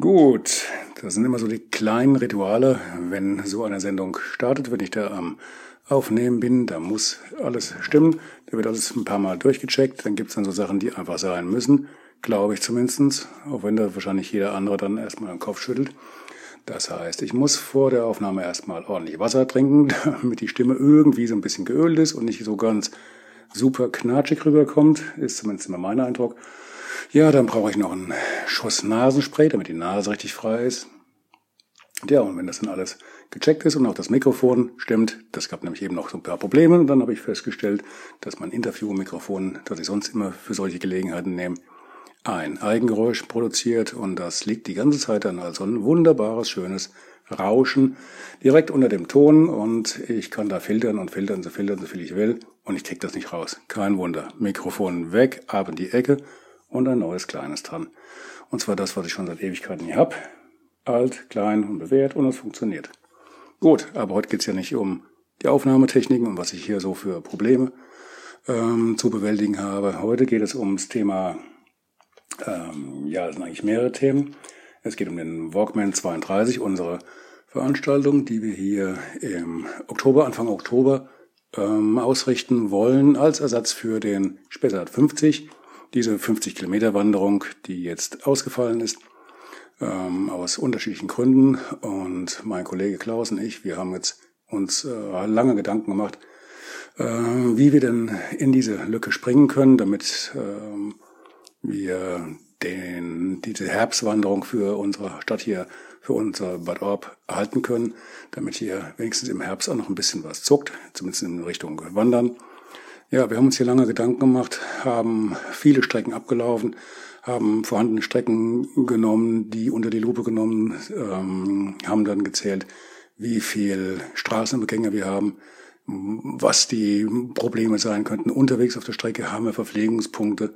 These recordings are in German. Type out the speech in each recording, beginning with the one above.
Gut, das sind immer so die kleinen Rituale, wenn so eine Sendung startet, wenn ich da am Aufnehmen bin, da muss alles stimmen, da wird alles ein paar Mal durchgecheckt, dann gibt's dann so Sachen, die einfach sein müssen, glaube ich zumindestens, auch wenn da wahrscheinlich jeder andere dann erstmal den Kopf schüttelt. Das heißt, ich muss vor der Aufnahme erstmal ordentlich Wasser trinken, damit die Stimme irgendwie so ein bisschen geölt ist und nicht so ganz super knatschig rüberkommt, ist zumindest immer mein Eindruck. Ja, dann brauche ich noch einen Schuss Nasenspray, damit die Nase richtig frei ist. Ja, und wenn das dann alles gecheckt ist und auch das Mikrofon stimmt, das gab nämlich eben noch so ein paar Probleme und dann habe ich festgestellt, dass mein Interviewmikrofon, das ich sonst immer für solche Gelegenheiten nehme, ein Eigengeräusch produziert und das liegt die ganze Zeit dann also ein wunderbares, schönes Rauschen direkt unter dem Ton und ich kann da filtern und filtern, so filtern, so viel ich will und ich krieg das nicht raus. Kein Wunder. Mikrofon weg, ab in die Ecke und ein neues kleines dran. Und zwar das, was ich schon seit Ewigkeiten hier hab. Alt, klein und bewährt und es funktioniert. Gut, aber heute geht's ja nicht um die Aufnahmetechniken und was ich hier so für Probleme ähm, zu bewältigen habe. Heute geht es ums Thema, ähm, ja, es sind eigentlich mehrere Themen. Es geht um den Walkman 32, unsere Veranstaltung, die wir hier im Oktober, Anfang Oktober ähm, ausrichten wollen, als Ersatz für den Spessart 50 diese 50 Kilometer Wanderung, die jetzt ausgefallen ist, ähm, aus unterschiedlichen Gründen. Und mein Kollege Klaus und ich, wir haben jetzt uns äh, lange Gedanken gemacht, äh, wie wir denn in diese Lücke springen können, damit äh, wir den, diese Herbstwanderung für unsere Stadt hier, für unser Bad Orb erhalten können, damit hier wenigstens im Herbst auch noch ein bisschen was zuckt, zumindest in Richtung Wandern. Ja, wir haben uns hier lange Gedanken gemacht, haben viele Strecken abgelaufen, haben vorhandene Strecken genommen, die unter die Lupe genommen, ähm, haben dann gezählt, wie viel Straßenbegänger wir haben, was die Probleme sein könnten. Unterwegs auf der Strecke haben wir Verpflegungspunkte,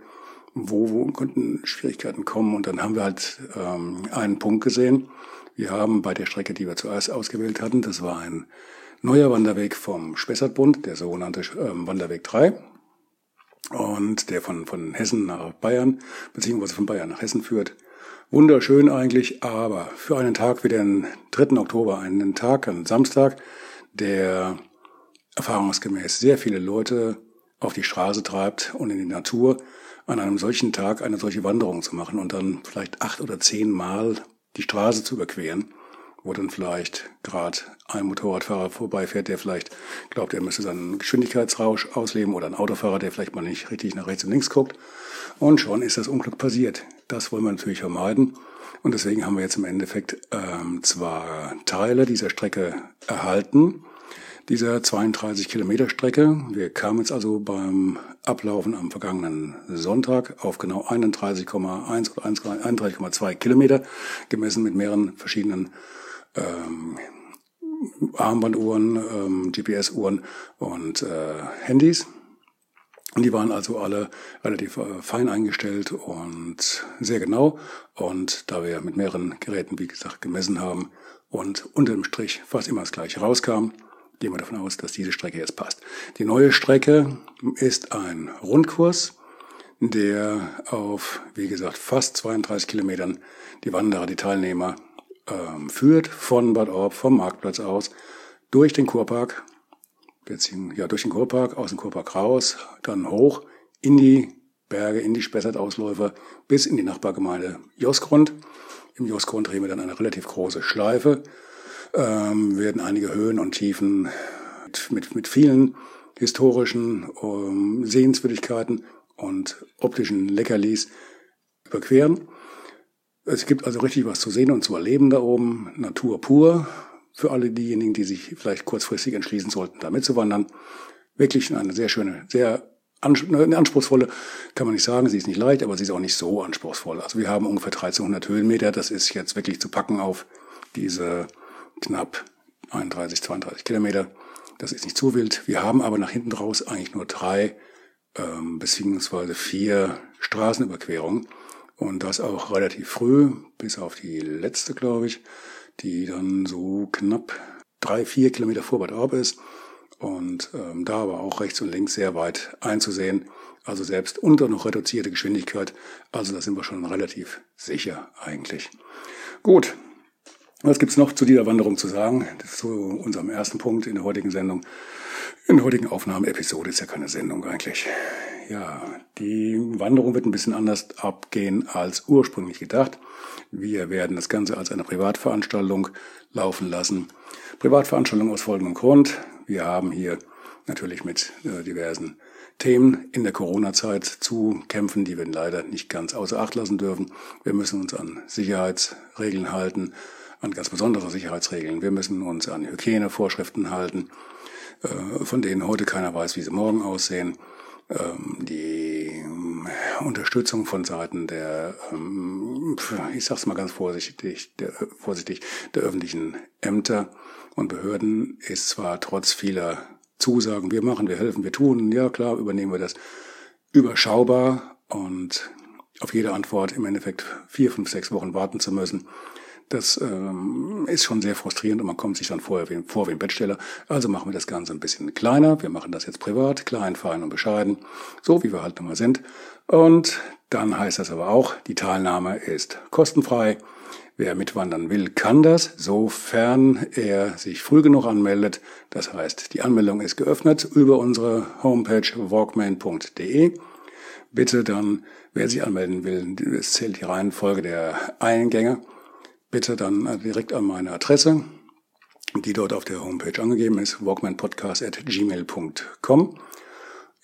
wo, wo könnten Schwierigkeiten kommen. Und dann haben wir halt ähm, einen Punkt gesehen. Wir haben bei der Strecke, die wir zuerst ausgewählt hatten, das war ein neuer Wanderweg vom Spessartbund, der sogenannte ähm, Wanderweg 3. Und der von, von Hessen nach Bayern, beziehungsweise von Bayern nach Hessen führt. Wunderschön eigentlich, aber für einen Tag wie den 3. Oktober, einen Tag, einen Samstag, der erfahrungsgemäß sehr viele Leute auf die Straße treibt und in die Natur, an einem solchen Tag eine solche Wanderung zu machen und dann vielleicht acht oder zehn Mal die Straße zu überqueren, wo dann vielleicht gerade ein Motorradfahrer vorbeifährt, der vielleicht glaubt, er müsste seinen Geschwindigkeitsrausch ausleben oder ein Autofahrer, der vielleicht mal nicht richtig nach rechts und links guckt. Und schon ist das Unglück passiert. Das wollen wir natürlich vermeiden. Und deswegen haben wir jetzt im Endeffekt ähm, zwar Teile dieser Strecke erhalten, dieser 32 Kilometer Strecke. Wir kamen jetzt also beim Ablaufen am vergangenen Sonntag auf genau 31,1 oder 31,2 Kilometer, gemessen mit mehreren verschiedenen ähm, Armbanduhren, ähm, GPS-Uhren und äh, Handys. Und die waren also alle relativ äh, fein eingestellt und sehr genau. Und da wir mit mehreren Geräten, wie gesagt, gemessen haben und unter dem Strich fast immer das gleiche rauskam, gehen wir davon aus, dass diese Strecke jetzt passt. Die neue Strecke ist ein Rundkurs, der auf, wie gesagt, fast 32 Kilometern die Wanderer, die Teilnehmer ähm, führt von Bad Orb, vom Marktplatz aus, durch den Kurpark, beziehungsweise ja, durch den Kurpark, aus dem Kurpark raus, dann hoch in die Berge, in die Spessart-Ausläufer, bis in die Nachbargemeinde Josgrund. Im Josgrund drehen wir dann eine relativ große Schleife, ähm, werden einige Höhen und Tiefen mit, mit, mit vielen historischen ähm, Sehenswürdigkeiten und optischen Leckerlis überqueren. Es gibt also richtig was zu sehen und zu erleben da oben. Natur pur. Für alle diejenigen, die sich vielleicht kurzfristig entschließen sollten, da mitzuwandern. Wirklich eine sehr schöne, sehr anspruchsvolle, kann man nicht sagen, sie ist nicht leicht, aber sie ist auch nicht so anspruchsvoll. Also wir haben ungefähr 1300 Höhenmeter, das ist jetzt wirklich zu packen auf diese knapp 31, 32 Kilometer. Das ist nicht zu wild. Wir haben aber nach hinten raus eigentlich nur drei ähm, beziehungsweise vier Straßenüberquerungen. Und das auch relativ früh, bis auf die letzte, glaube ich, die dann so knapp drei, vier Kilometer vor Bad Orb ist. Und ähm, da aber auch rechts und links sehr weit einzusehen. Also selbst unter noch reduzierte Geschwindigkeit. Also da sind wir schon relativ sicher eigentlich. Gut, was gibt's noch zu dieser Wanderung zu sagen? Das ist zu unserem ersten Punkt in der heutigen Sendung. In der heutigen Aufnahmeepisode ist ja keine Sendung eigentlich. Ja, die Wanderung wird ein bisschen anders abgehen als ursprünglich gedacht. Wir werden das Ganze als eine Privatveranstaltung laufen lassen. Privatveranstaltung aus folgendem Grund. Wir haben hier natürlich mit äh, diversen Themen in der Corona-Zeit zu kämpfen, die wir leider nicht ganz außer Acht lassen dürfen. Wir müssen uns an Sicherheitsregeln halten an ganz besondere Sicherheitsregeln. Wir müssen uns an Hygienevorschriften halten, äh, von denen heute keiner weiß, wie sie morgen aussehen. Ähm, die äh, Unterstützung von Seiten der, ähm, ich sag's mal ganz vorsichtig, der, vorsichtig, der öffentlichen Ämter und Behörden ist zwar trotz vieler Zusagen, wir machen, wir helfen, wir tun, ja klar, übernehmen wir das, überschaubar und auf jede Antwort im Endeffekt vier, fünf, sechs Wochen warten zu müssen, das ähm, ist schon sehr frustrierend und man kommt sich dann vorher wie, vor wie ein Bettsteller. Also machen wir das Ganze ein bisschen kleiner. Wir machen das jetzt privat, klein, fein und bescheiden, so wie wir halt nun mal sind. Und dann heißt das aber auch, die Teilnahme ist kostenfrei. Wer mitwandern will, kann das, sofern er sich früh genug anmeldet. Das heißt, die Anmeldung ist geöffnet über unsere Homepage walkman.de. Bitte dann, wer sich anmelden will, es zählt die Reihenfolge der Eingänge bitte dann direkt an meine Adresse, die dort auf der Homepage angegeben ist, walkmanpodcast.gmail.com.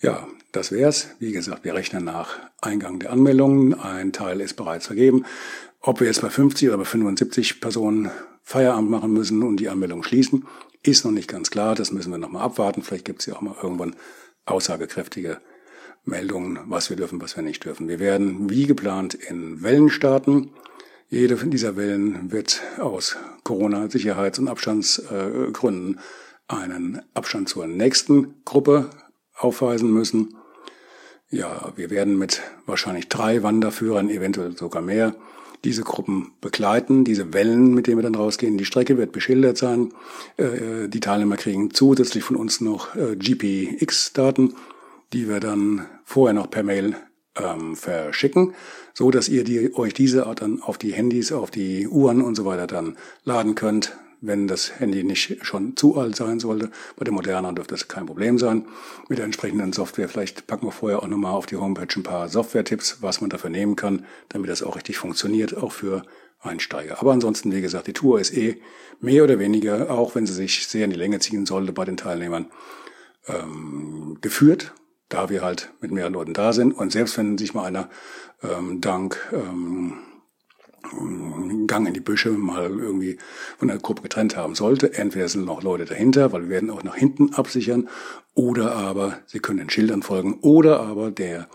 Ja, das wär's. Wie gesagt, wir rechnen nach Eingang der Anmeldungen. Ein Teil ist bereits vergeben. Ob wir jetzt bei 50 oder bei 75 Personen Feierabend machen müssen und die Anmeldung schließen, ist noch nicht ganz klar. Das müssen wir nochmal abwarten. Vielleicht gibt es ja auch mal irgendwann aussagekräftige Meldungen, was wir dürfen, was wir nicht dürfen. Wir werden wie geplant in Wellen starten. Jede dieser Wellen wird aus Corona-Sicherheits- und Abstandsgründen einen Abstand zur nächsten Gruppe aufweisen müssen. Ja, wir werden mit wahrscheinlich drei Wanderführern, eventuell sogar mehr, diese Gruppen begleiten, diese Wellen, mit denen wir dann rausgehen. Die Strecke wird beschildert sein. Äh, die Teilnehmer kriegen zusätzlich von uns noch äh, GPX-Daten, die wir dann vorher noch per Mail ähm, verschicken, so dass ihr die, euch diese dann auf die Handys, auf die Uhren und so weiter dann laden könnt, wenn das Handy nicht schon zu alt sein sollte. Bei den moderneren dürfte das kein Problem sein. Mit der entsprechenden Software, vielleicht packen wir vorher auch nochmal auf die Homepage ein paar Software-Tipps, was man dafür nehmen kann, damit das auch richtig funktioniert, auch für Einsteiger. Aber ansonsten, wie gesagt, die Tour ist eh mehr oder weniger, auch wenn sie sich sehr in die Länge ziehen sollte bei den Teilnehmern, ähm, geführt da wir halt mit mehreren Leuten da sind. Und selbst wenn sich mal einer ähm, dank ähm, Gang in die Büsche mal irgendwie von der Gruppe getrennt haben sollte, entweder sind noch Leute dahinter, weil wir werden auch nach hinten absichern, oder aber sie können den Schildern folgen, oder aber der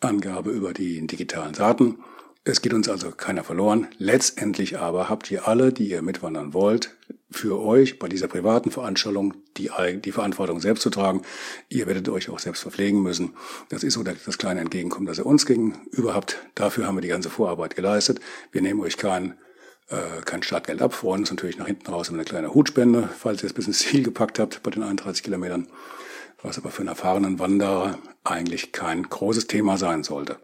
Angabe über die digitalen Daten. Es geht uns also keiner verloren. Letztendlich aber habt ihr alle, die ihr mitwandern wollt, für euch bei dieser privaten Veranstaltung die, die Verantwortung selbst zu tragen. Ihr werdet euch auch selbst verpflegen müssen. Das ist so das kleine Entgegenkommen, das ihr uns gegenüber habt. Dafür haben wir die ganze Vorarbeit geleistet. Wir nehmen euch kein, äh, kein Startgeld ab, freuen uns natürlich nach hinten raus um eine kleine Hutspende, falls ihr es bis ins Ziel gepackt habt bei den 31 Kilometern, was aber für einen erfahrenen Wanderer eigentlich kein großes Thema sein sollte.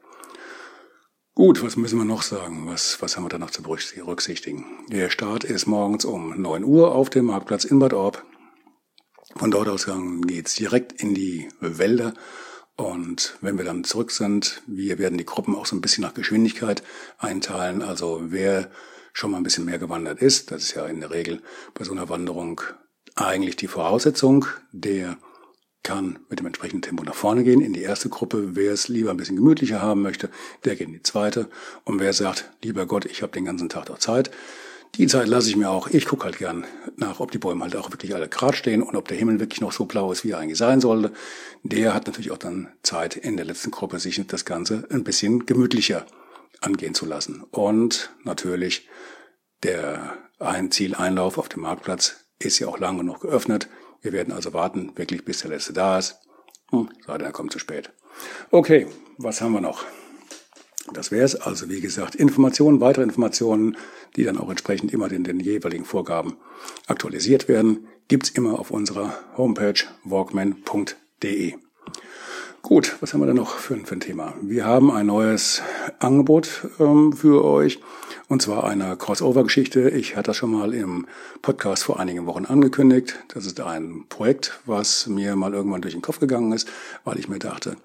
Gut, was müssen wir noch sagen? Was, was haben wir da noch zu berücksichtigen? Der Start ist morgens um 9 Uhr auf dem Marktplatz in Bad Orb. Von dort aus geht's direkt in die Wälder. Und wenn wir dann zurück sind, wir werden die Gruppen auch so ein bisschen nach Geschwindigkeit einteilen. Also wer schon mal ein bisschen mehr gewandert ist, das ist ja in der Regel bei so einer Wanderung eigentlich die Voraussetzung, der kann mit dem entsprechenden Tempo nach vorne gehen in die erste Gruppe. Wer es lieber ein bisschen gemütlicher haben möchte, der geht in die zweite. Und wer sagt, lieber Gott, ich habe den ganzen Tag doch Zeit, die Zeit lasse ich mir auch. Ich gucke halt gern nach, ob die Bäume halt auch wirklich alle gerade stehen und ob der Himmel wirklich noch so blau ist, wie er eigentlich sein sollte. Der hat natürlich auch dann Zeit in der letzten Gruppe, sich das Ganze ein bisschen gemütlicher angehen zu lassen. Und natürlich der ein Zieleinlauf auf dem Marktplatz ist ja auch lang genug geöffnet. Wir werden also warten, wirklich bis der letzte da ist. Hm, sei denn, er kommt zu spät. Okay, was haben wir noch? Das wäre es. Also wie gesagt, Informationen, weitere Informationen, die dann auch entsprechend immer den, den jeweiligen Vorgaben aktualisiert werden, gibt's immer auf unserer Homepage walkman.de. Gut, was haben wir da noch für, für ein Thema? Wir haben ein neues Angebot ähm, für euch und zwar eine Crossover-Geschichte. Ich hatte das schon mal im Podcast vor einigen Wochen angekündigt. Das ist ein Projekt, was mir mal irgendwann durch den Kopf gegangen ist, weil ich mir dachte,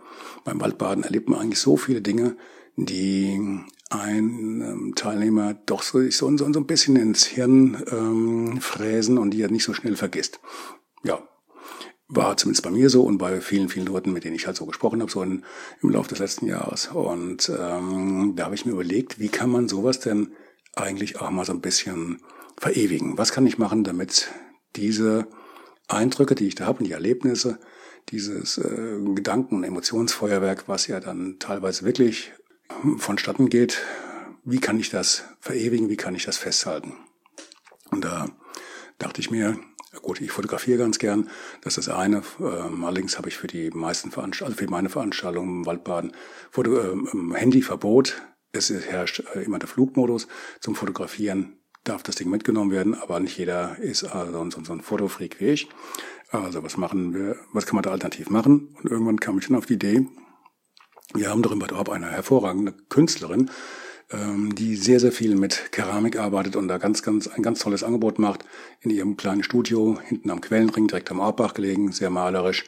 beim Waldbaden erlebt man eigentlich so viele Dinge, die ein ähm, Teilnehmer doch so, so, so ein bisschen ins Hirn ähm, fräsen und die er nicht so schnell vergisst. Ja, war zumindest bei mir so und bei vielen, vielen Leuten, mit denen ich halt so gesprochen habe, so in, im Laufe des letzten Jahres. Und ähm, da habe ich mir überlegt, wie kann man sowas denn eigentlich auch mal so ein bisschen verewigen? Was kann ich machen, damit diese Eindrücke, die ich da habe und die Erlebnisse, dieses äh, Gedanken- und Emotionsfeuerwerk, was ja dann teilweise wirklich vonstatten geht, wie kann ich das verewigen, wie kann ich das festhalten? Und da dachte ich mir, gut, ich fotografiere ganz gern, das ist das eine. Ähm, allerdings habe ich für die meisten Veranstaltungen, also für meine Veranstaltungen im Waldbaden, Foto, ähm, Handyverbot. Es herrscht äh, immer der Flugmodus. Zum Fotografieren darf das Ding mitgenommen werden, aber nicht jeder ist also so, ein Fotofreak wie ich. Also was machen wir, was kann man da alternativ machen? Und irgendwann kam ich dann auf die Idee, wir haben doch im Bad Orb eine hervorragende Künstlerin, ähm, die sehr, sehr viel mit Keramik arbeitet und da ganz, ganz, ein ganz tolles Angebot macht in ihrem kleinen Studio, hinten am Quellenring, direkt am Orbbach gelegen, sehr malerisch.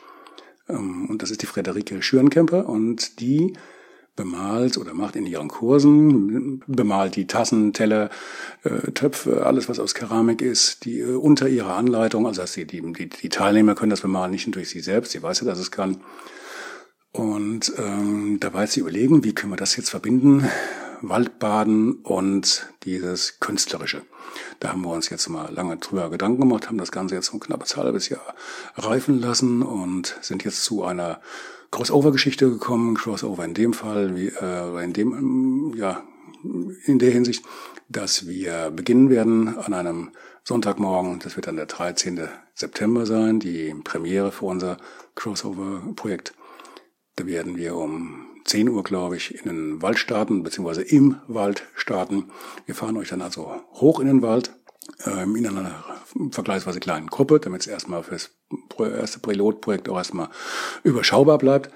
Ähm, und das ist die Frederike Schürenkemper und die bemalt oder macht in ihren Kursen, bemalt die Tassen, Teller, äh, Töpfe, alles was aus Keramik ist, die äh, unter ihrer Anleitung, also die, die, die Teilnehmer können das bemalen, nicht nur durch sie selbst, sie weiß ja, dass es kann, und ähm, da war jetzt die Überlegung, wie können wir das jetzt verbinden? Waldbaden und dieses Künstlerische. Da haben wir uns jetzt mal lange drüber Gedanken gemacht, haben das Ganze jetzt ein knappes halbes Jahr reifen lassen und sind jetzt zu einer Crossover-Geschichte gekommen. Crossover in dem Fall, wie, äh, in dem, ja, in der Hinsicht, dass wir beginnen werden an einem Sonntagmorgen. Das wird dann der 13. September sein, die Premiere für unser Crossover-Projekt. Da werden wir um 10 Uhr, glaube ich, in den Wald starten, beziehungsweise im Wald starten. Wir fahren euch dann also hoch in den Wald, ähm, in einer vergleichsweise kleinen Gruppe, damit es erstmal fürs erste Pilotprojekt auch erstmal überschaubar bleibt.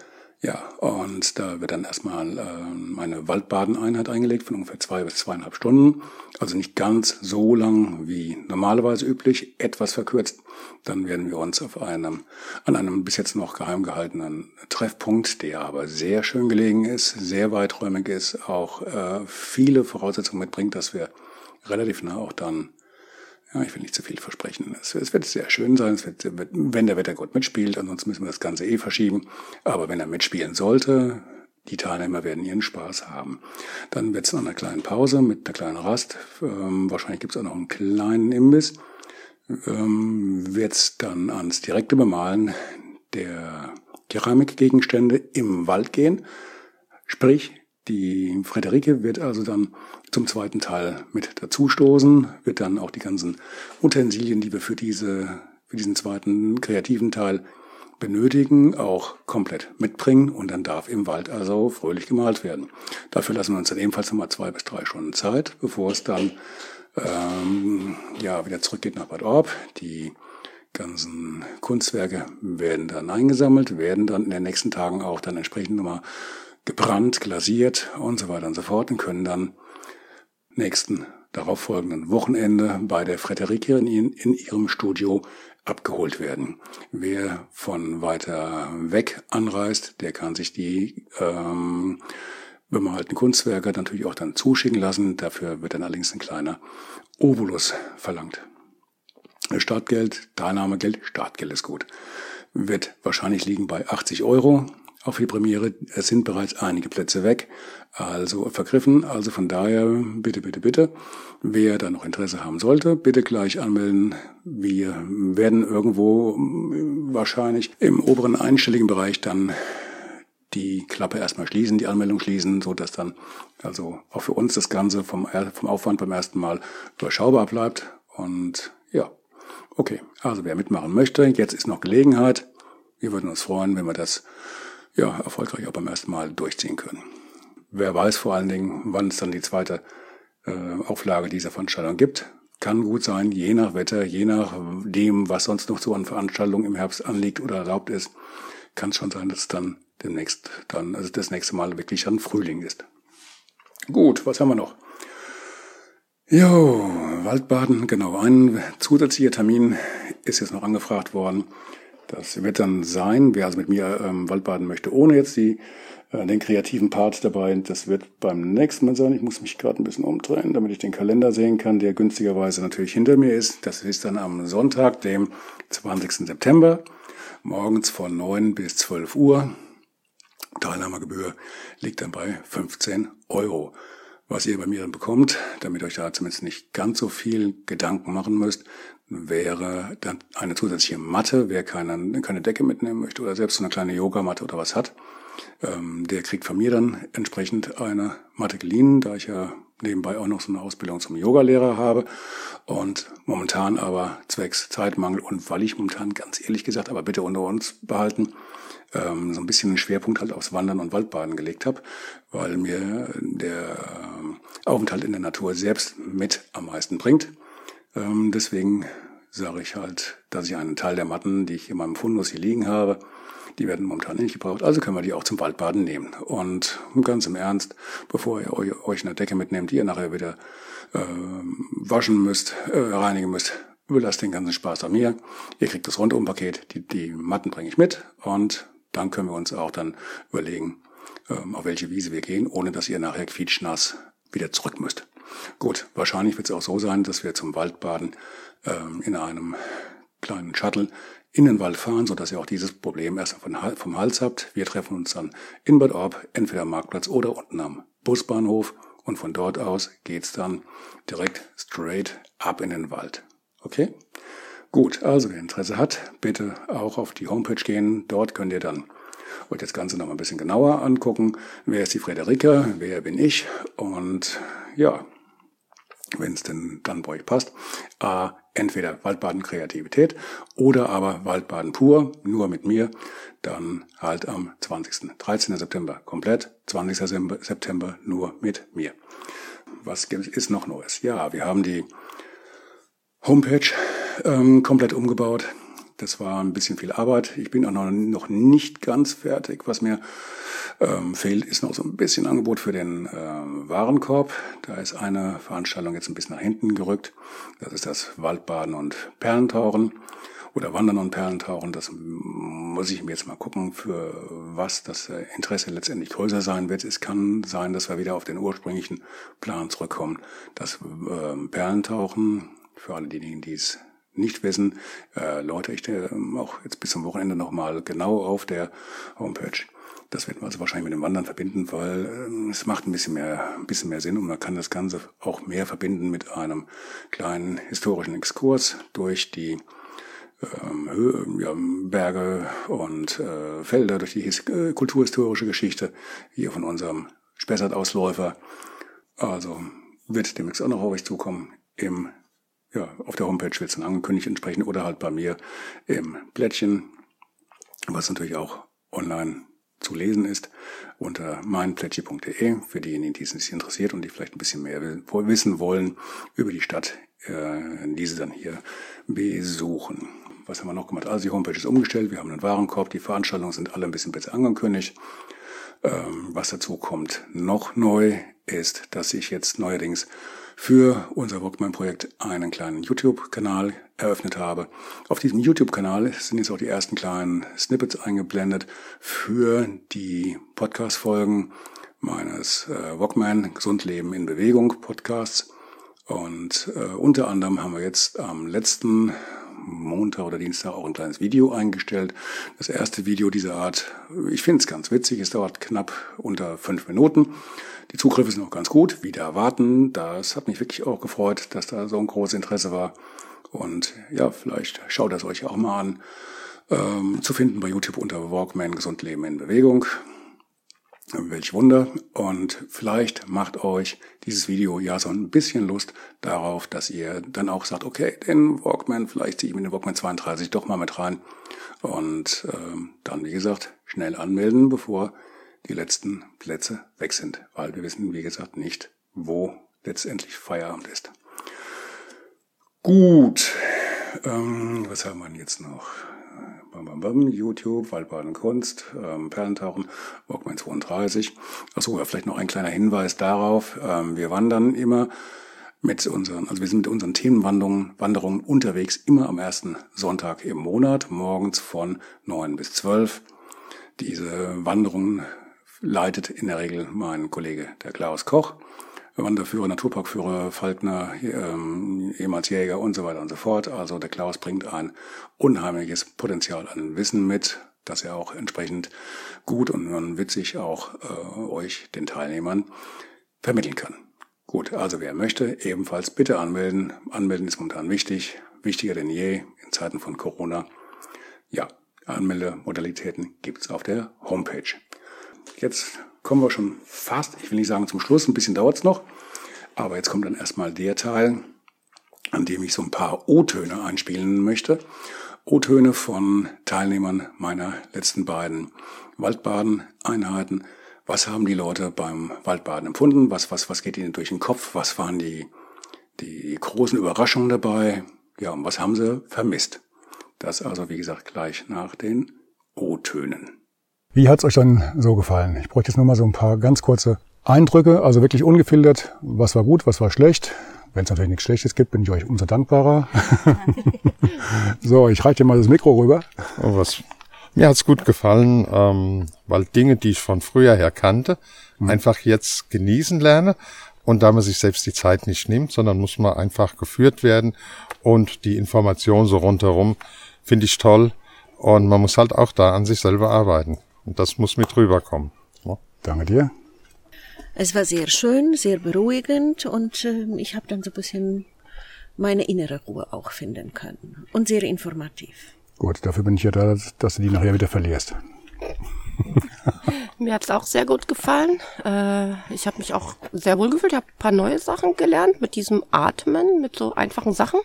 Ja, und da wird dann erstmal äh, eine Waldbadeneinheit eingelegt von ungefähr zwei bis zweieinhalb Stunden. Also nicht ganz so lang wie normalerweise üblich, etwas verkürzt. Dann werden wir uns auf einem, an einem bis jetzt noch geheim gehaltenen Treffpunkt, der aber sehr schön gelegen ist, sehr weiträumig ist, auch äh, viele Voraussetzungen mitbringt, dass wir relativ nah auch dann ja, ich will nicht zu viel versprechen. Es, es wird sehr schön sein, es wird, wenn der Wettergott mitspielt, ansonsten müssen wir das Ganze eh verschieben. Aber wenn er mitspielen sollte, die Teilnehmer werden ihren Spaß haben. Dann wird es nach einer kleinen Pause mit einer kleinen Rast, ähm, wahrscheinlich gibt es auch noch einen kleinen Imbiss, ähm, wird es dann ans direkte Bemalen der Keramikgegenstände im Wald gehen. Sprich, die Frederike wird also dann zum zweiten Teil mit dazustoßen, wird dann auch die ganzen Utensilien, die wir für diese, für diesen zweiten kreativen Teil benötigen, auch komplett mitbringen und dann darf im Wald also fröhlich gemalt werden. Dafür lassen wir uns dann ebenfalls nochmal zwei bis drei Stunden Zeit, bevor es dann ähm, ja wieder zurückgeht nach Bad Orb. Die ganzen Kunstwerke werden dann eingesammelt, werden dann in den nächsten Tagen auch dann entsprechend nochmal gebrannt, glasiert und so weiter und so fort und können dann nächsten darauffolgenden Wochenende bei der Frederike in, in ihrem Studio abgeholt werden. Wer von weiter weg anreist, der kann sich die ähm, bemalten Kunstwerke natürlich auch dann zuschicken lassen. Dafür wird dann allerdings ein kleiner Obolus verlangt. Startgeld, Teilnahmegeld, Startgeld ist gut. Wird wahrscheinlich liegen bei 80 Euro auf die Premiere. Sind bereits einige Plätze weg, also vergriffen. Also von daher bitte, bitte, bitte, wer da noch Interesse haben sollte, bitte gleich anmelden. Wir werden irgendwo wahrscheinlich im oberen einstelligen Bereich dann die Klappe erstmal schließen, die Anmeldung schließen, so dass dann also auch für uns das Ganze vom, vom Aufwand beim ersten Mal überschaubar bleibt Und ja, okay. Also wer mitmachen möchte, jetzt ist noch Gelegenheit. Wir würden uns freuen, wenn wir das ja erfolgreich auch beim ersten Mal durchziehen können. Wer weiß vor allen Dingen, wann es dann die zweite äh, Auflage dieser Veranstaltung gibt. Kann gut sein, je nach Wetter, je nach dem, was sonst noch so an Veranstaltungen im Herbst anliegt oder erlaubt ist, kann es schon sein, dass es dann demnächst dann, also das nächste Mal wirklich dann Frühling ist. Gut, was haben wir noch? Jo, Waldbaden, genau. Ein zusätzlicher Termin ist jetzt noch angefragt worden. Das wird dann sein, wer also mit mir ähm, Waldbaden möchte, ohne jetzt die, äh, den kreativen Part dabei, das wird beim nächsten Mal sein. Ich muss mich gerade ein bisschen umdrehen, damit ich den Kalender sehen kann, der günstigerweise natürlich hinter mir ist. Das ist dann am Sonntag, dem 20. September, morgens von 9 bis 12 Uhr. Teilnahmegebühr liegt dann bei 15 Euro. Was ihr bei mir dann bekommt, damit euch da zumindest nicht ganz so viel Gedanken machen müsst, wäre dann eine zusätzliche Matte. Wer keine, keine Decke mitnehmen möchte oder selbst so eine kleine Yogamatte oder was hat, ähm, der kriegt von mir dann entsprechend eine Matte geliehen, da ich ja nebenbei auch noch so eine Ausbildung zum Yogalehrer habe und momentan aber zwecks Zeitmangel und weil ich momentan ganz ehrlich gesagt, aber bitte unter uns behalten, ähm, so ein bisschen einen Schwerpunkt halt aufs Wandern und Waldbaden gelegt habe, weil mir der ähm, Aufenthalt in der Natur selbst mit am meisten bringt. Ähm, deswegen sage ich halt, dass ich einen Teil der Matten, die ich in meinem Fundus hier liegen habe, die werden momentan nicht gebraucht, also können wir die auch zum Waldbaden nehmen. Und ganz im Ernst, bevor ihr euch eine Decke mitnehmt, die ihr nachher wieder äh, waschen müsst, äh, reinigen müsst, überlasst den ganzen Spaß an mir. Ihr kriegt das Rundumpaket, die, die Matten bringe ich mit und dann können wir uns auch dann überlegen, ähm, auf welche Wiese wir gehen, ohne dass ihr nachher quietschnass wieder zurück müsst. Gut, wahrscheinlich wird es auch so sein, dass wir zum Waldbaden ähm, in einem kleinen Shuttle in den Wald fahren, so dass ihr auch dieses Problem erst vom Hals habt. Wir treffen uns dann in Bad Orb, entweder am Marktplatz oder unten am Busbahnhof und von dort aus geht's dann direkt straight ab in den Wald. Okay? Gut, also wer Interesse hat, bitte auch auf die Homepage gehen. Dort könnt ihr dann euch das Ganze noch mal ein bisschen genauer angucken. Wer ist die Frederike? Wer bin ich? Und ja, wenn es denn dann bei euch passt, äh, entweder Waldbaden Kreativität oder aber Waldbaden pur, nur mit mir, dann halt am 20. 13. September komplett, 20. September nur mit mir. Was ist noch Neues? Ja, wir haben die Homepage ähm, komplett umgebaut. Das war ein bisschen viel Arbeit. Ich bin auch noch, nicht ganz fertig. Was mir ähm, fehlt, ist noch so ein bisschen Angebot für den ähm, Warenkorb. Da ist eine Veranstaltung jetzt ein bisschen nach hinten gerückt. Das ist das Waldbaden und Perlentauchen oder Wandern und Perlentauchen. Das muss ich mir jetzt mal gucken, für was das äh, Interesse letztendlich größer sein wird. Es kann sein, dass wir wieder auf den ursprünglichen Plan zurückkommen. Das äh, Perlentauchen, für alle diejenigen, die es nicht wissen, äh, läute ich äh, auch jetzt bis zum Wochenende nochmal genau auf der Homepage. Das wird man also wahrscheinlich mit dem Wandern verbinden, weil äh, es macht ein bisschen mehr, ein bisschen mehr Sinn und man kann das Ganze auch mehr verbinden mit einem kleinen historischen Exkurs durch die ähm, Höhe, ja, Berge und äh, Felder, durch die äh, kulturhistorische Geschichte hier von unserem Spessart-Ausläufer. Also wird demnächst auch noch auf euch zukommen im ja, auf der Homepage wird es dann angekündigt entsprechend oder halt bei mir im Blättchen, was natürlich auch online zu lesen ist, unter meinplättchen.de für diejenigen, die es sich interessiert und die vielleicht ein bisschen mehr wissen wollen über die Stadt, äh, diese dann hier besuchen. Was haben wir noch gemacht? Also die Homepage ist umgestellt, wir haben einen Warenkorb, die Veranstaltungen sind alle ein bisschen besser angekündigt. Ähm, was dazu kommt noch neu ist, dass ich jetzt neuerdings für unser Walkman-Projekt einen kleinen YouTube-Kanal eröffnet habe. Auf diesem YouTube-Kanal sind jetzt auch die ersten kleinen Snippets eingeblendet für die Podcast-Folgen meines äh, Walkman Gesund Leben in Bewegung Podcasts. Und äh, unter anderem haben wir jetzt am letzten Montag oder Dienstag auch ein kleines Video eingestellt. Das erste Video dieser Art. Ich finde es ganz witzig. Es dauert knapp unter fünf Minuten. Die Zugriffe sind noch ganz gut, wieder erwarten. Das hat mich wirklich auch gefreut, dass da so ein großes Interesse war. Und ja, vielleicht schaut das euch auch mal an. Ähm, zu finden bei YouTube unter Walkman Gesund Leben in Bewegung. Welch Wunder. Und vielleicht macht euch dieses Video ja so ein bisschen Lust darauf, dass ihr dann auch sagt, okay, den Walkman, vielleicht ziehe ich mir den Walkman 32 doch mal mit rein. Und ähm, dann, wie gesagt, schnell anmelden, bevor die letzten Plätze weg sind. Weil wir wissen, wie gesagt, nicht, wo letztendlich Feierabend ist. Gut, ähm, was haben wir denn jetzt noch? YouTube, Waldbaden Kunst, ähm, Perlentauchen, Walkman 32. Achso, vielleicht noch ein kleiner Hinweis darauf. Ähm, wir wandern immer mit unseren, also wir sind mit unseren Themenwanderungen Wanderungen unterwegs, immer am ersten Sonntag im Monat, morgens von neun bis zwölf. Diese Wanderungen leitet in der Regel mein Kollege, der Klaus Koch. Wanderführer, Naturparkführer, Falkner, ähm, ehemals Jäger und so weiter und so fort. Also der Klaus bringt ein unheimliches Potenzial an Wissen mit, das er auch entsprechend gut und witzig auch äh, euch, den Teilnehmern, vermitteln kann. Gut, also wer möchte, ebenfalls bitte anmelden. Anmelden ist momentan wichtig, wichtiger denn je in Zeiten von Corona. Ja, Anmeldemodalitäten gibt's auf der Homepage. Jetzt kommen wir schon fast, ich will nicht sagen zum Schluss, ein bisschen dauert's noch, aber jetzt kommt dann erstmal der Teil, an dem ich so ein paar O-Töne einspielen möchte. O-Töne von Teilnehmern meiner letzten beiden Waldbaden-Einheiten. Was haben die Leute beim Waldbaden empfunden? Was, was, was geht ihnen durch den Kopf? Was waren die, die großen Überraschungen dabei? Ja, und was haben sie vermisst? Das also, wie gesagt, gleich nach den O-Tönen. Wie hat's euch dann so gefallen? Ich bräuchte jetzt nur mal so ein paar ganz kurze Eindrücke, also wirklich ungefiltert. Was war gut, was war schlecht? Wenn es natürlich nichts Schlechtes gibt, bin ich euch umso dankbarer. so, ich reiche dir mal das Mikro rüber. Oh, was, mir hat's gut gefallen, ähm, weil Dinge, die ich von früher her kannte, mhm. einfach jetzt genießen lerne. Und da man sich selbst die Zeit nicht nimmt, sondern muss man einfach geführt werden. Und die Information so rundherum finde ich toll. Und man muss halt auch da an sich selber arbeiten. Und das muss mit rüberkommen. Ja. Danke dir. Es war sehr schön, sehr beruhigend und äh, ich habe dann so ein bisschen meine innere Ruhe auch finden können. Und sehr informativ. Gut, dafür bin ich ja da, dass du die nachher wieder verlierst. Mir hat's auch sehr gut gefallen. Äh, ich habe mich auch sehr wohl gefühlt. Ich habe ein paar neue Sachen gelernt mit diesem Atmen, mit so einfachen Sachen.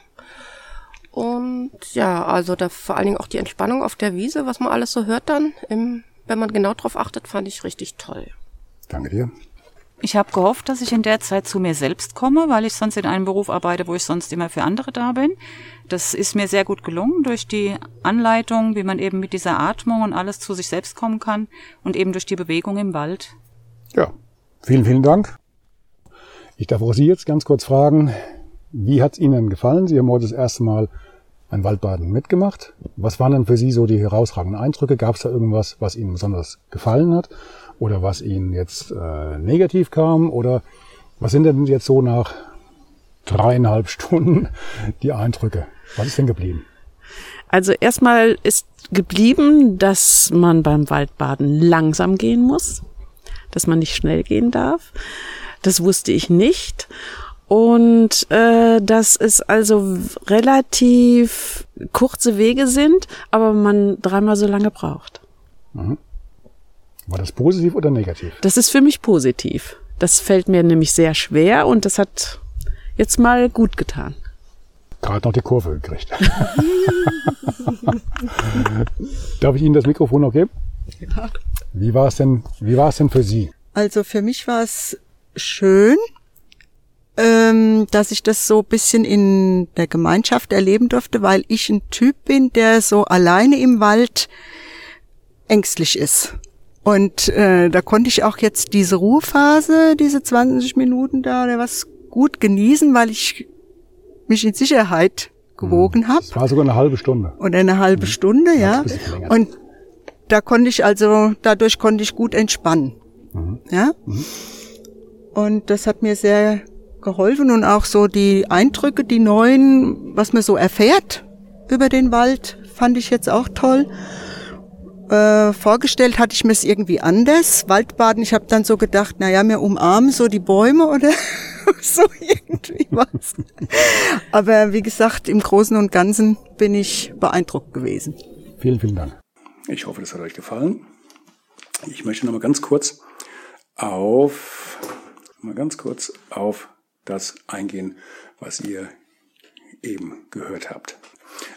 Und ja, also da vor allen Dingen auch die Entspannung auf der Wiese, was man alles so hört dann im wenn man genau drauf achtet, fand ich richtig toll. Danke dir. Ich habe gehofft, dass ich in der Zeit zu mir selbst komme, weil ich sonst in einem Beruf arbeite, wo ich sonst immer für andere da bin. Das ist mir sehr gut gelungen durch die Anleitung, wie man eben mit dieser Atmung und alles zu sich selbst kommen kann und eben durch die Bewegung im Wald. Ja, vielen, vielen Dank. Ich darf auch Sie jetzt ganz kurz fragen, wie hat es Ihnen gefallen? Sie haben heute das erste Mal ein Waldbaden mitgemacht. Was waren denn für Sie so die herausragenden Eindrücke? Gab es da irgendwas, was Ihnen besonders gefallen hat oder was Ihnen jetzt äh, negativ kam? Oder was sind denn jetzt so nach dreieinhalb Stunden die Eindrücke? Was ist denn geblieben? Also erstmal ist geblieben, dass man beim Waldbaden langsam gehen muss, dass man nicht schnell gehen darf. Das wusste ich nicht. Und äh, dass es also relativ kurze Wege sind, aber man dreimal so lange braucht. Mhm. War das positiv oder negativ? Das ist für mich positiv. Das fällt mir nämlich sehr schwer und das hat jetzt mal gut getan. Gerade noch die Kurve gekriegt. Darf ich Ihnen das Mikrofon noch geben? Ja. Wie war es denn, wie war es denn für Sie? Also für mich war es schön, ähm, dass ich das so bisschen in der Gemeinschaft erleben durfte, weil ich ein Typ bin, der so alleine im Wald ängstlich ist. Und äh, da konnte ich auch jetzt diese Ruhephase, diese 20 Minuten da oder was gut genießen, weil ich mich in Sicherheit gewogen habe. Es war sogar eine halbe Stunde. Oder eine halbe mhm. Stunde, ja. Und da konnte ich also, dadurch konnte ich gut entspannen. Mhm. Ja. Mhm. Und das hat mir sehr geholfen und auch so die Eindrücke, die neuen, was man so erfährt über den Wald, fand ich jetzt auch toll. Äh, vorgestellt hatte ich mir es irgendwie anders. Waldbaden, ich habe dann so gedacht, naja, wir umarmen so die Bäume oder so irgendwie was. Aber wie gesagt, im Großen und Ganzen bin ich beeindruckt gewesen. Vielen, vielen Dank. Ich hoffe, das hat euch gefallen. Ich möchte noch mal ganz kurz auf, mal ganz kurz auf das eingehen, was ihr eben gehört habt.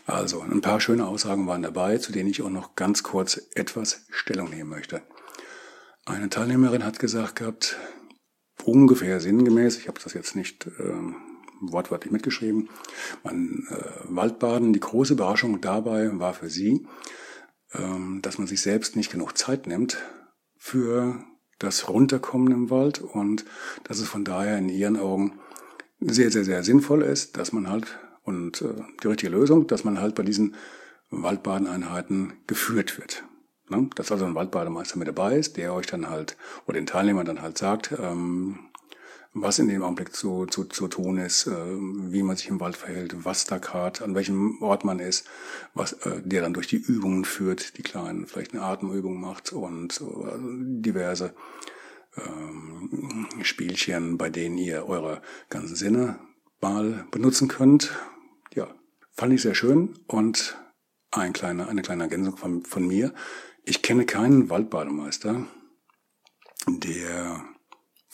Also, ein paar schöne Aussagen waren dabei, zu denen ich auch noch ganz kurz etwas Stellung nehmen möchte. Eine Teilnehmerin hat gesagt gehabt, ungefähr sinngemäß, ich habe das jetzt nicht ähm, wortwörtlich mitgeschrieben, man äh, Waldbaden, die große Überraschung dabei war für sie, ähm, dass man sich selbst nicht genug Zeit nimmt für das Runterkommen im Wald und dass es von daher in ihren Augen sehr, sehr, sehr sinnvoll ist, dass man halt, und äh, die richtige Lösung, dass man halt bei diesen Waldbadeneinheiten geführt wird. Ne? Dass also ein Waldbademeister mit dabei ist, der euch dann halt, oder den Teilnehmern dann halt sagt, ähm, was in dem Augenblick zu, zu, zu tun ist, äh, wie man sich im Wald verhält, was da gerade, an welchem Ort man ist, was äh, der dann durch die Übungen führt, die kleinen, vielleicht eine Atemübung macht und äh, diverse ähm, Spielchen, bei denen ihr eure ganzen Sinne mal benutzen könnt. Ja, fand ich sehr schön und ein kleiner, eine kleine Ergänzung von, von mir. Ich kenne keinen Waldbademeister, der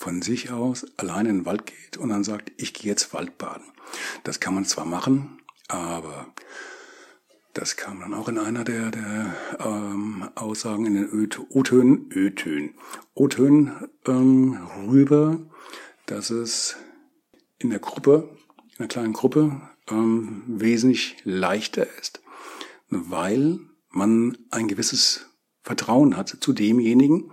von sich aus alleine in den Wald geht und dann sagt, ich gehe jetzt Waldbaden. Das kann man zwar machen, aber das kam dann auch in einer der, der ähm, Aussagen in den O-Tönen, Ö-Tönen, O-Tönen ähm, rüber, dass es in der Gruppe, in einer kleinen Gruppe, ähm, wesentlich leichter ist, weil man ein gewisses Vertrauen hat zu demjenigen,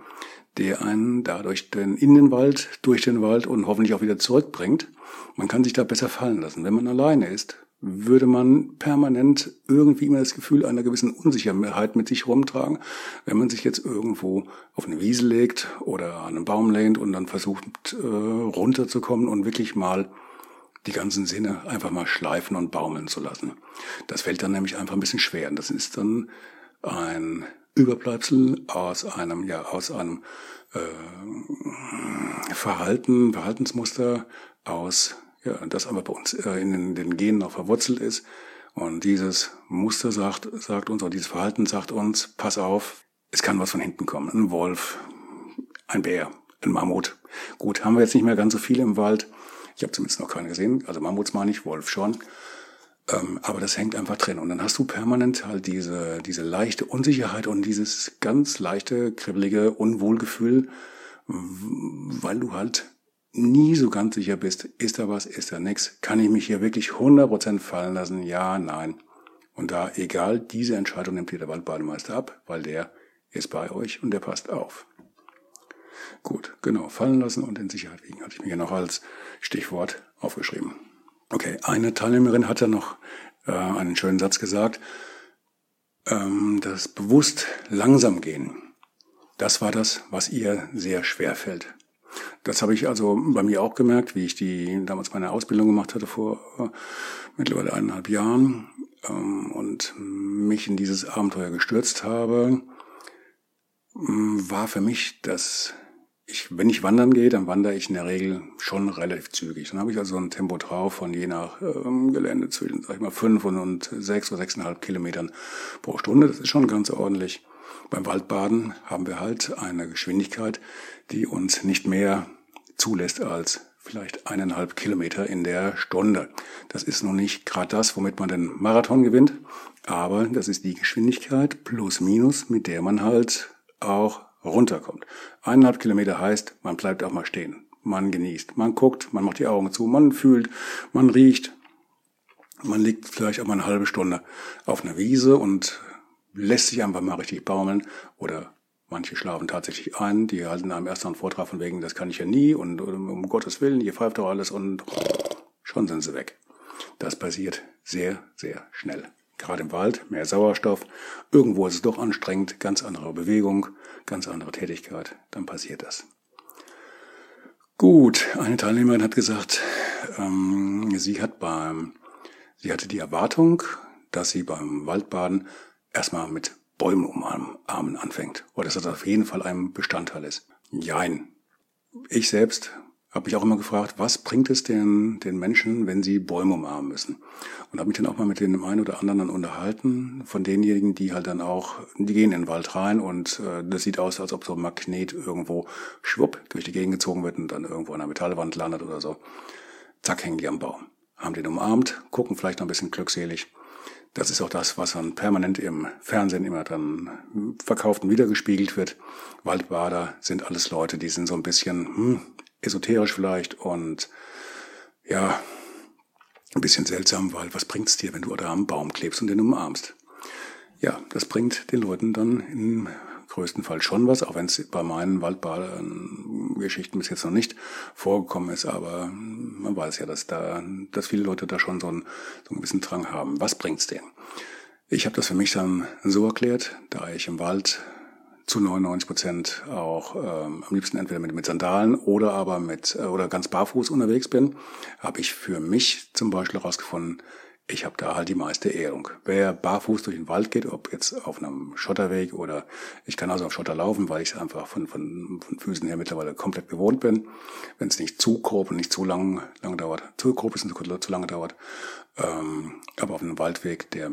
der einen dadurch den, in den Wald, durch den Wald und hoffentlich auch wieder zurückbringt. Man kann sich da besser fallen lassen. Wenn man alleine ist, würde man permanent irgendwie immer das Gefühl einer gewissen Unsicherheit mit sich rumtragen, wenn man sich jetzt irgendwo auf eine Wiese legt oder an einen Baum lehnt und dann versucht äh, runterzukommen und wirklich mal die ganzen Sinne einfach mal schleifen und baumeln zu lassen. Das fällt dann nämlich einfach ein bisschen schwer. Und das ist dann ein Überbleibsel aus einem, ja, aus einem äh, Verhalten, Verhaltensmuster aus, ja, das aber bei uns äh, in den, Genen auch verwurzelt ist. Und dieses Muster sagt, sagt uns, oder dieses Verhalten sagt uns, pass auf, es kann was von hinten kommen. Ein Wolf, ein Bär, ein Mammut. Gut, haben wir jetzt nicht mehr ganz so viele im Wald. Ich habe zumindest noch keine gesehen. Also Mammuts meine ich, Wolf schon. Ähm, aber das hängt einfach drin. Und dann hast du permanent halt diese, diese leichte Unsicherheit und dieses ganz leichte, kribbelige Unwohlgefühl, weil du halt nie so ganz sicher bist, ist da was, ist da nichts, kann ich mich hier wirklich 100% fallen lassen, ja, nein. Und da, egal, diese Entscheidung nimmt dir der Waldbademeister ab, weil der ist bei euch und der passt auf. Gut, genau, fallen lassen und in Sicherheit wiegen, hatte ich mir hier noch als Stichwort aufgeschrieben. Okay, eine Teilnehmerin hat ja noch äh, einen schönen Satz gesagt. Ähm, das bewusst langsam gehen, das war das, was ihr sehr schwer fällt. Das habe ich also bei mir auch gemerkt, wie ich die damals meine Ausbildung gemacht hatte vor äh, mittlerweile eineinhalb Jahren ähm, und mich in dieses Abenteuer gestürzt habe, war für mich das ich, wenn ich wandern gehe, dann wandere ich in der Regel schon relativ zügig. Dann habe ich also ein Tempo drauf von je nach ähm, Gelände zwischen, sag ich mal, fünf und sechs oder sechseinhalb Kilometern pro Stunde. Das ist schon ganz ordentlich. Beim Waldbaden haben wir halt eine Geschwindigkeit, die uns nicht mehr zulässt als vielleicht eineinhalb Kilometer in der Stunde. Das ist noch nicht gerade das, womit man den Marathon gewinnt, aber das ist die Geschwindigkeit plus minus, mit der man halt auch runterkommt. Eineinhalb Kilometer heißt, man bleibt auch mal stehen. Man genießt, man guckt, man macht die Augen zu, man fühlt, man riecht. Man liegt vielleicht auch mal eine halbe Stunde auf einer Wiese und lässt sich einfach mal richtig baumeln oder Manche schlafen tatsächlich ein, die halten einem erst einen Vortrag von wegen, das kann ich ja nie und um Gottes Willen, ihr pfeift doch alles und schon sind sie weg. Das passiert sehr, sehr schnell. Gerade im Wald, mehr Sauerstoff. Irgendwo ist es doch anstrengend, ganz andere Bewegung, ganz andere Tätigkeit. Dann passiert das. Gut, eine Teilnehmerin hat gesagt, ähm, sie hat beim, sie hatte die Erwartung, dass sie beim Waldbaden erstmal mit Bäumen umarmen anfängt. Oder dass das auf jeden Fall ein Bestandteil ist. Jein. Ich selbst habe mich auch immer gefragt, was bringt es den, den Menschen, wenn sie Bäume umarmen müssen? Und habe mich dann auch mal mit dem einen oder anderen dann unterhalten, von denjenigen, die halt dann auch, die gehen in den Wald rein und äh, das sieht aus, als ob so ein Magnet irgendwo schwupp durch die Gegend gezogen wird und dann irgendwo an der Metallwand landet oder so. Zack, hängen die am Baum. Haben den umarmt, gucken vielleicht noch ein bisschen glückselig. Das ist auch das, was dann permanent im Fernsehen immer dann verkauft und wiedergespiegelt wird. Waldbader sind alles Leute, die sind so ein bisschen hm, esoterisch vielleicht und ja, ein bisschen seltsam, weil was bringt's dir, wenn du da am Baum klebst und den umarmst? Ja, das bringt den Leuten dann im größten Fall schon was, auch wenn es bei meinen Waldbaden-Geschichten bis jetzt noch nicht vorgekommen ist, aber man weiß ja, dass da, dass viele Leute da schon so einen, so einen gewissen Drang haben. Was bringt's denen? Ich habe das für mich dann so erklärt, da ich im Wald zu 99 Prozent auch ähm, am liebsten entweder mit, mit Sandalen oder aber mit äh, oder ganz barfuß unterwegs bin, habe ich für mich zum Beispiel herausgefunden, ich habe da halt die meiste Ehrung. Wer barfuß durch den Wald geht, ob jetzt auf einem Schotterweg oder ich kann also auf Schotter laufen, weil ich einfach von, von, von Füßen her mittlerweile komplett gewohnt bin, wenn es nicht zu grob und nicht zu lang, lang dauert, zu grob ist und zu, lange dauert. Ähm, aber auf einem Waldweg, der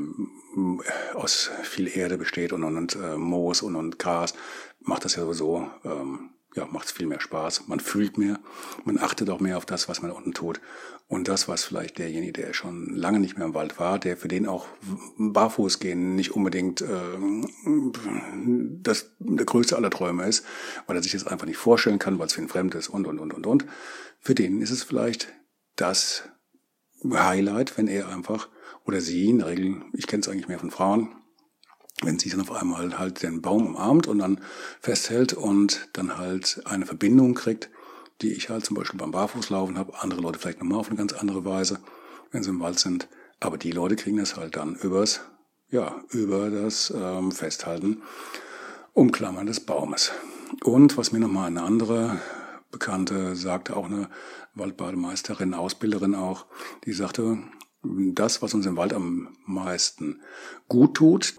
aus viel Erde besteht und, und, und äh, Moos und, und Gras, macht das ja sowieso ähm, ja, macht es viel mehr Spaß. Man fühlt mehr, man achtet auch mehr auf das, was man unten tut. Und das, was vielleicht derjenige, der schon lange nicht mehr im Wald war, der für den auch barfuß gehen nicht unbedingt äh, das der größte aller Träume ist, weil er sich das einfach nicht vorstellen kann, weil es für ihn fremd ist und und und und und. Für den ist es vielleicht das Highlight, wenn er einfach oder sie, in der Regel, ich kenne es eigentlich mehr von Frauen, wenn sie dann auf einmal halt den Baum umarmt und dann festhält und dann halt eine Verbindung kriegt, die ich halt zum Beispiel beim Barfußlaufen habe, andere Leute vielleicht nochmal auf eine ganz andere Weise, wenn sie im Wald sind. Aber die Leute kriegen das halt dann übers, ja, über das ähm, Festhalten, Umklammern des Baumes. Und was mir nochmal eine andere Bekannte sagte, auch eine Waldbademeisterin, Ausbilderin auch, die sagte, das, was uns im Wald am meisten gut tut,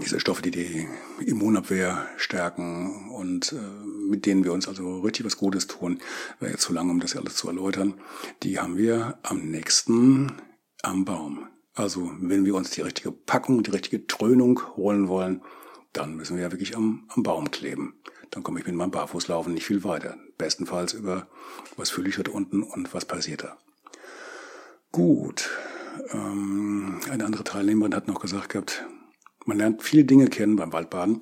diese Stoffe, die die Immunabwehr stärken und äh, mit denen wir uns also richtig was Gutes tun, wäre jetzt zu lang, um das alles zu erläutern, die haben wir am nächsten am Baum. Also wenn wir uns die richtige Packung, die richtige Dröhnung holen wollen, dann müssen wir ja wirklich am, am Baum kleben. Dann komme ich mit meinem Barfußlaufen nicht viel weiter. Bestenfalls über, was fühle ich dort unten und was passiert da. Gut. Ähm, eine andere Teilnehmerin hat noch gesagt gehabt, man lernt viele Dinge kennen beim Waldbaden,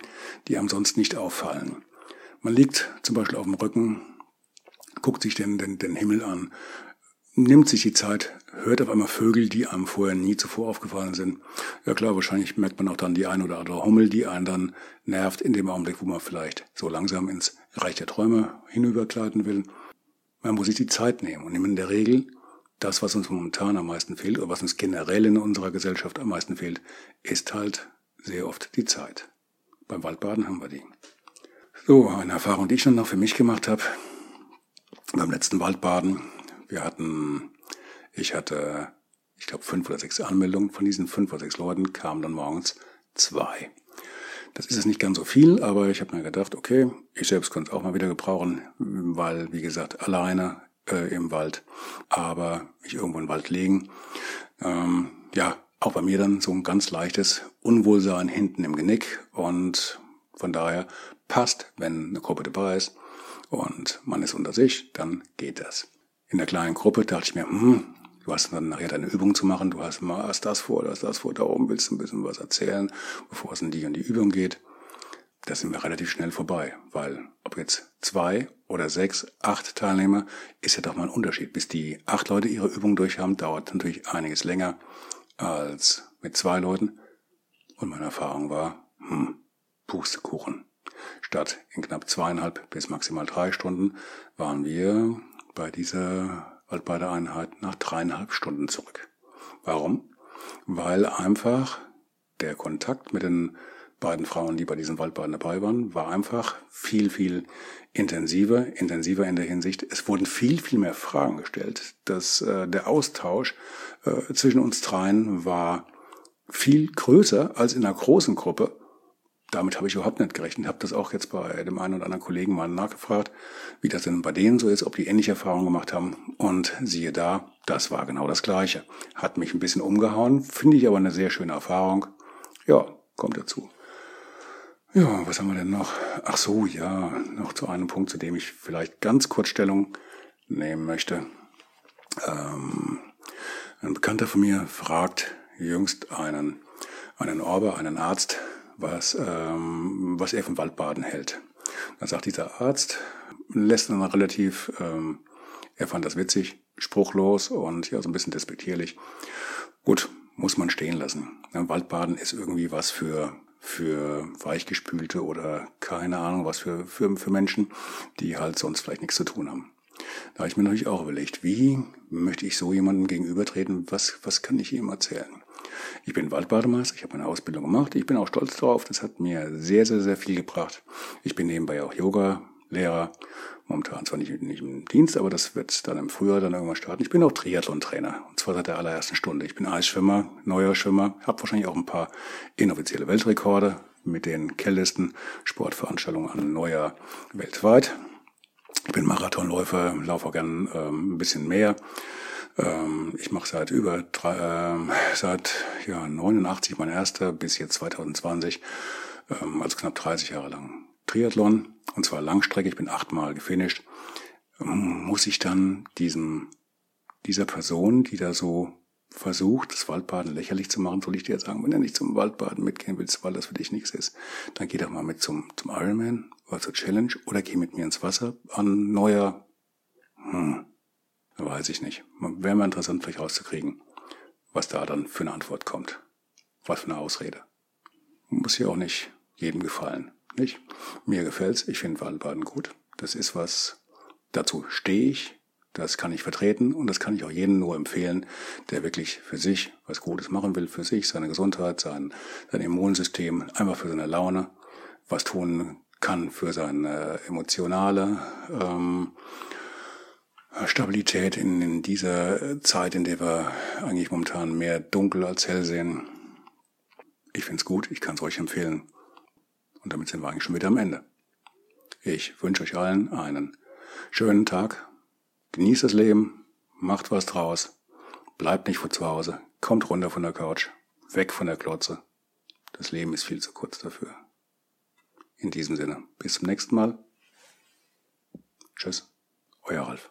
die einem sonst nicht auffallen. Man liegt zum Beispiel auf dem Rücken, guckt sich den, den, den Himmel an, nimmt sich die Zeit, hört auf einmal Vögel, die einem vorher nie zuvor aufgefallen sind. Ja klar, wahrscheinlich merkt man auch dann die ein oder andere Hummel, die einen dann nervt in dem Augenblick, wo man vielleicht so langsam ins Reich der Träume hinübergleiten will. Man muss sich die Zeit nehmen und in der Regel das, was uns momentan am meisten fehlt oder was uns generell in unserer Gesellschaft am meisten fehlt, ist halt sehr oft die Zeit. Beim Waldbaden haben wir die. So, eine Erfahrung, die ich dann noch für mich gemacht habe, beim letzten Waldbaden. Wir hatten, ich hatte, ich glaube, fünf oder sechs Anmeldungen. Von diesen fünf oder sechs Leuten kamen dann morgens zwei. Das ist jetzt nicht ganz so viel, aber ich habe mir gedacht, okay, ich selbst könnte es auch mal wieder gebrauchen, weil, wie gesagt, alleine äh, im Wald, aber mich irgendwo im Wald legen. Ähm, ja, auch bei mir dann so ein ganz leichtes Unwohlsein hinten im Genick und von daher passt, wenn eine Gruppe dabei ist und man ist unter sich, dann geht das. In der kleinen Gruppe dachte ich mir, hm, du hast dann nachher deine Übung zu machen, du hast mal hast das vor, hast das vor, da oben willst du ein bisschen was erzählen, bevor es in die und die Übung geht. Da sind wir relativ schnell vorbei, weil ob jetzt zwei oder sechs, acht Teilnehmer, ist ja doch mal ein Unterschied. Bis die acht Leute ihre Übung durch haben, dauert natürlich einiges länger als mit zwei Leuten. Und meine Erfahrung war, hm, Pustekuchen. Statt in knapp zweieinhalb bis maximal drei Stunden waren wir bei dieser Waldbadeeinheit nach dreieinhalb Stunden zurück. Warum? Weil einfach der Kontakt mit den beiden Frauen, die bei diesen Waldbaden dabei waren, war einfach viel, viel intensiver, intensiver in der Hinsicht. Es wurden viel, viel mehr Fragen gestellt. Das, äh, der Austausch äh, zwischen uns dreien war viel größer als in einer großen Gruppe. damit habe ich überhaupt nicht gerechnet. Habe das auch jetzt bei dem einen oder anderen Kollegen mal nachgefragt, wie das denn bei denen so ist, ob die ähnliche Erfahrungen gemacht haben. Und siehe da, das war genau das Gleiche. Hat mich ein bisschen umgehauen, finde ich aber eine sehr schöne Erfahrung. Ja, kommt dazu. Ja, was haben wir denn noch? Ach so, ja, noch zu einem Punkt, zu dem ich vielleicht ganz kurz Stellung nehmen möchte. Ähm, ein Bekannter von mir fragt jüngst einen, einen Orber, einen Arzt, was, ähm, was er vom Waldbaden hält. Dann sagt dieser Arzt, lässt dann relativ, ähm, er fand das witzig, spruchlos und ja, so ein bisschen despektierlich. Gut, muss man stehen lassen. Waldbaden ist irgendwie was für für weichgespülte oder keine Ahnung was für, für, für Menschen, die halt sonst vielleicht nichts zu tun haben. Da habe ich mir natürlich auch überlegt, wie möchte ich so jemandem gegenübertreten, was, was kann ich ihm erzählen? Ich bin Waldbademeister, ich habe meine Ausbildung gemacht, ich bin auch stolz darauf, das hat mir sehr, sehr, sehr viel gebracht. Ich bin nebenbei auch Yoga-Lehrer, momentan zwar nicht, nicht im Dienst, aber das wird dann im Frühjahr dann irgendwann starten. Ich bin auch Triathlon-Trainer, und zwar seit der allerersten Stunde. Ich bin Eisschwimmer, neuer Schwimmer, habe wahrscheinlich auch ein paar inoffizielle Weltrekorde mit den kältesten Sportveranstaltungen an Neujahr weltweit. Ich bin Marathonläufer, laufe auch gern ähm, ein bisschen mehr. Ähm, ich mache seit über drei, ähm, seit ja 89 mein erster bis jetzt 2020, ähm, also knapp 30 Jahre lang Triathlon und zwar Langstrecke. Ich bin achtmal gefinisht. Muss ich dann diesem dieser Person, die da so versucht, das Waldbaden lächerlich zu machen, soll ich dir jetzt sagen, wenn du nicht zum Waldbaden mitgehen willst, weil das für dich nichts ist, dann geh doch mal mit zum, zum Ironman oder zur Challenge oder geh mit mir ins Wasser an neuer, hm, weiß ich nicht. Wäre mal interessant vielleicht rauszukriegen, was da dann für eine Antwort kommt. Was für eine Ausrede. Muss ja auch nicht jedem gefallen, nicht? Mir gefällt's, ich finde Waldbaden gut. Das ist was, dazu stehe ich, das kann ich vertreten und das kann ich auch jedem nur empfehlen, der wirklich für sich was Gutes machen will, für sich, seine Gesundheit, sein, sein Immunsystem, einfach für seine Laune, was tun kann für seine emotionale ähm, Stabilität in, in dieser Zeit, in der wir eigentlich momentan mehr dunkel als hell sehen. Ich finde es gut, ich kann es euch empfehlen. Und damit sind wir eigentlich schon wieder am Ende. Ich wünsche euch allen einen schönen Tag, Genießt das Leben, macht was draus, bleibt nicht vor zu Hause, kommt runter von der Couch, weg von der Klotze. Das Leben ist viel zu kurz dafür. In diesem Sinne, bis zum nächsten Mal. Tschüss, euer Ralf.